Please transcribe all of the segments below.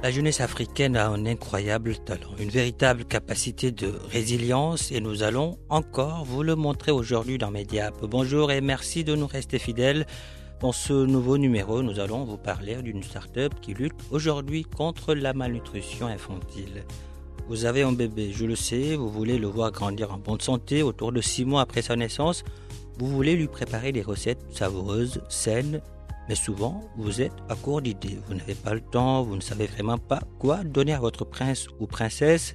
La jeunesse africaine a un incroyable talent, une véritable capacité de résilience et nous allons encore vous le montrer aujourd'hui dans Mediap. Bonjour et merci de nous rester fidèles. Dans ce nouveau numéro, nous allons vous parler d'une start-up qui lutte aujourd'hui contre la malnutrition infantile. Vous avez un bébé, je le sais, vous voulez le voir grandir en bonne santé autour de six mois après sa naissance. Vous voulez lui préparer des recettes savoureuses, saines, mais souvent, vous êtes à court d'idées. Vous n'avez pas le temps, vous ne savez vraiment pas quoi donner à votre prince ou princesse.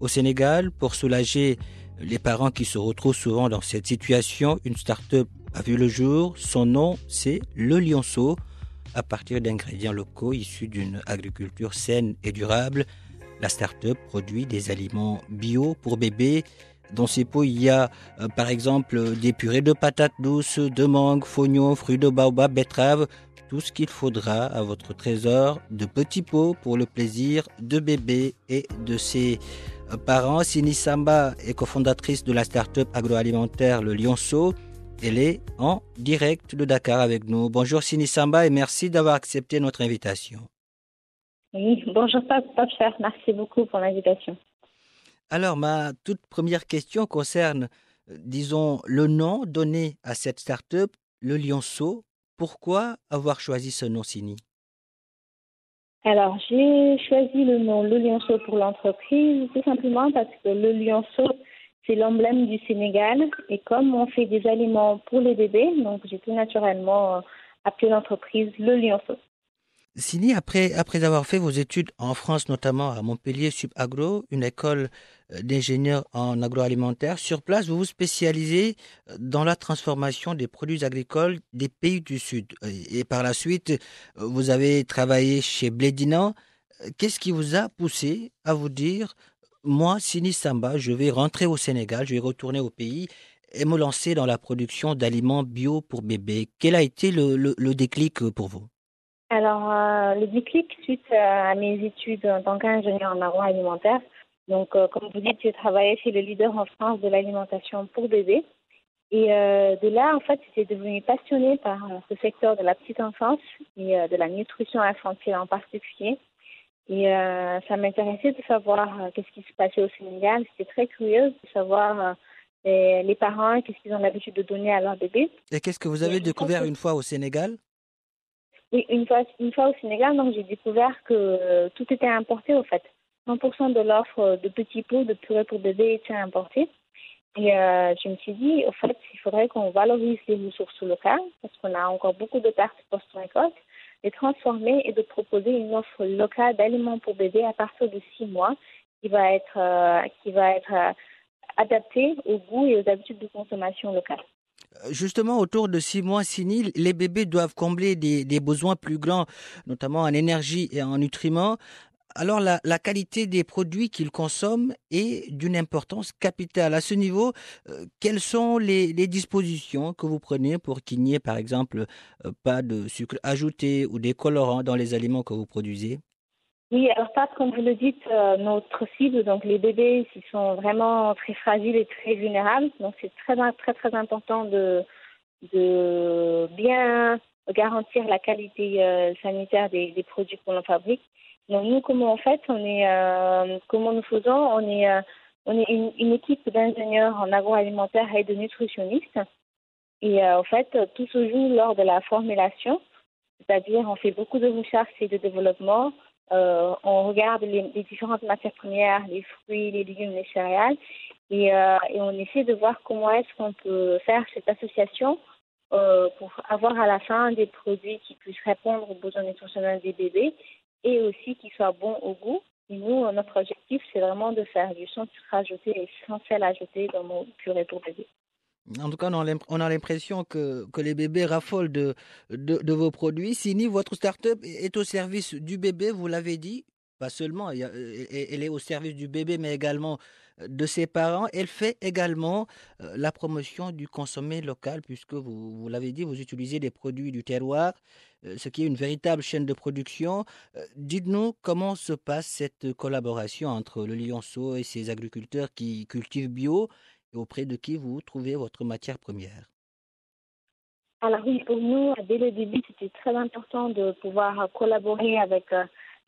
Au Sénégal, pour soulager les parents qui se retrouvent souvent dans cette situation, une start-up a vu le jour. Son nom, c'est Le Lionceau. À partir d'ingrédients locaux issus d'une agriculture saine et durable, la start-up produit des aliments bio pour bébés dans ces pots, il y a euh, par exemple des purées de patates douces, de mangue, fognons, fruits de baobab, betteraves, tout ce qu'il faudra à votre trésor de petits pots pour le plaisir de bébé et de ses euh, parents. Sini Samba est cofondatrice de la start-up agroalimentaire Le Lionceau. Elle est en direct de Dakar avec nous. Bonjour Sini Samba et merci d'avoir accepté notre invitation. Oui, bonjour Pape. Merci beaucoup pour l'invitation. Alors, ma toute première question concerne, euh, disons, le nom donné à cette start-up, le Lionceau. Pourquoi avoir choisi ce nom, Sini Alors, j'ai choisi le nom Le Lionceau pour l'entreprise tout simplement parce que le Lionceau, c'est l'emblème du Sénégal. Et comme on fait des aliments pour les bébés, donc j'ai tout naturellement euh, appelé l'entreprise Le Lionceau. Sini, après, avoir fait vos études en France, notamment à Montpellier Subagro, une école euh, d'ingénieurs en agroalimentaire, sur place, vous vous spécialisez euh, dans la transformation des produits agricoles des pays du Sud. Et par la suite, euh, vous avez travaillé chez Blédinan. Qu'est-ce qui vous a poussé à vous dire, moi, Sini Samba, je vais rentrer au Sénégal, je vais retourner au pays et me lancer dans la production d'aliments bio pour bébés Quel a été le, le déclic pour vous? Alors, euh, le déclic suite à mes études en tant qu'ingénieur en agroalimentaire. Donc, euh, comme vous dites, j'ai travaillé chez le leader en France de l'alimentation pour bébés. Et euh, de là, en fait, j'étais devenue passionnée par ce secteur de la petite enfance et de la nutrition infantile en particulier. Et ça m'intéressait de savoir qu'est-ce qui se passait au Sénégal. J'étais très curieuse de savoir les parents, qu'est-ce qu'ils ont l'habitude de donner à leurs bébés. Et qu'est-ce que vous avez découvert une fois au Sénégal? Oui, une fois, une fois au Sénégal, donc j'ai découvert que euh, tout était importé au fait. 100% de l'offre de petits pots de purée pour bébé était importé. Et euh, je me suis dit, au fait, il faudrait qu'on valorise les ressources locales parce qu'on a encore beaucoup de pertes post-récolte, les transformer et de proposer une offre locale d'aliments pour bébé à partir de six mois qui va être, euh, qui va être adaptée au goût et aux habitudes de consommation locales. Justement, autour de six mois, six les bébés doivent combler des, besoins plus grands, notamment en énergie et en nutriments. Alors la, qualité des produits qu'ils consomment est d'une importance capitale. À ce niveau, euh, quelles sont les, dispositions que vous prenez pour qu'il n'y ait par exemple euh, pas de sucre ajouté ou des colorants dans les aliments que vous produisez? Oui, alors ça, comme vous le dites, euh, notre cible, donc les bébés, ils sont vraiment très fragiles et très vulnérables. Donc c'est très très très important de de bien garantir la qualité euh, sanitaire des, produits qu'on fabrique. Donc nous, comment en fait, on est, euh, comment nous faisons, on est on est une, équipe d'ingénieurs en agroalimentaire et de nutritionnistes. Et en fait, tout se joue lors de la formulation, c'est-à-dire on fait beaucoup de recherche et de développement euh, on regarde les, différentes matières premières, les fruits, les légumes, les céréales, et, et on essaie de voir comment est-ce qu'on peut faire cette association pour avoir à la fin des produits qui puissent répondre aux besoins nutritionnels des bébés et aussi qui soient bons au goût. Et nous, notre objectif, c'est vraiment de faire du sans sucre ajouté et sans sel ajouté dans nos purées pour bébés. En tout cas, on a l'impression que, les bébés raffolent de, vos produits. Sini, votre start-up est au service du bébé, vous l'avez dit. Pas seulement, elle est au service du bébé, mais également de ses parents. Elle fait également euh, la promotion du consommé local, puisque vous, vous l'avez dit, vous utilisez des produits du terroir, euh, ce qui est une véritable chaîne de production. Euh, dites-nous comment se passe cette collaboration entre le Lyonceau et ses agriculteurs qui cultivent bio auprès de qui vous trouvez votre matière première? Alors oui, pour nous, dès le début, c'était très important de pouvoir collaborer avec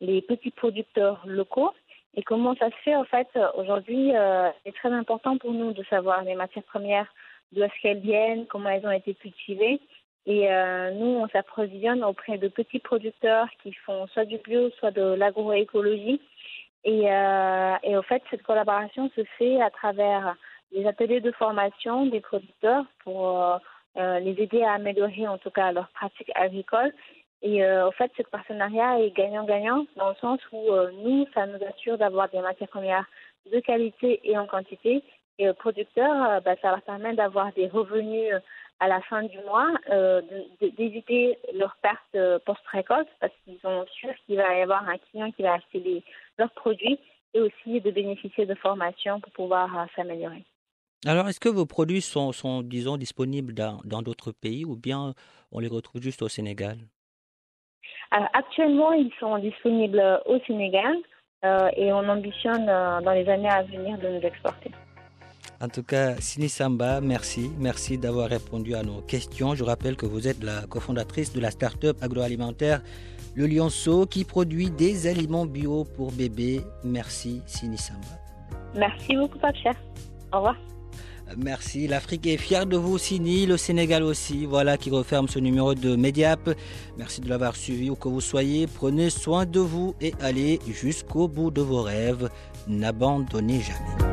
les petits producteurs locaux. Et comment ça se fait en fait aujourd'hui euh, C'est très important pour nous de savoir les matières premières, d'où est-ce qu'elles viennent, comment elles ont été cultivées. Et euh, nous, on s'approvisionne auprès de petits producteurs qui font soit du bio, soit de l'agroécologie. Et, euh, et en fait, cette collaboration se fait à travers les ateliers de formation des producteurs pour euh, euh les aider à améliorer en tout cas leurs pratiques agricoles et euh, en fait, ce partenariat est gagnant-gagnant dans le sens où euh, nous, ça nous assure d'avoir des matières premières de qualité et en quantité. Et aux producteurs, bah, ça leur permet d'avoir des revenus à la fin du mois, d'éviter leurs pertes post-récolte parce qu'ils sont sûrs qu'il va y avoir un client qui va acheter leurs produits et aussi de bénéficier de formations pour pouvoir s'améliorer. Alors, est-ce que vos produits sont, sont disons, disponibles dans d'autres pays ou bien on les retrouve juste au Sénégal? Actuellement, ils sont disponibles au Sénégal euh, et on ambitionne euh, dans les années à venir de nous exporter. En tout cas, Sini Samba, merci. Merci d'avoir répondu à nos questions. Je rappelle que vous êtes la cofondatrice de la start-up agroalimentaire Le Lionceau qui produit des aliments bio pour bébés. Merci, Sini Samba. Merci beaucoup, Pape Au revoir. Merci. L'Afrique est fière de vous, Sini. Le Sénégal aussi. Voilà qui referme ce numéro de Mediap. Merci de l'avoir suivi où que vous soyez. Prenez soin de vous et allez jusqu'au bout de vos rêves. N'abandonnez jamais.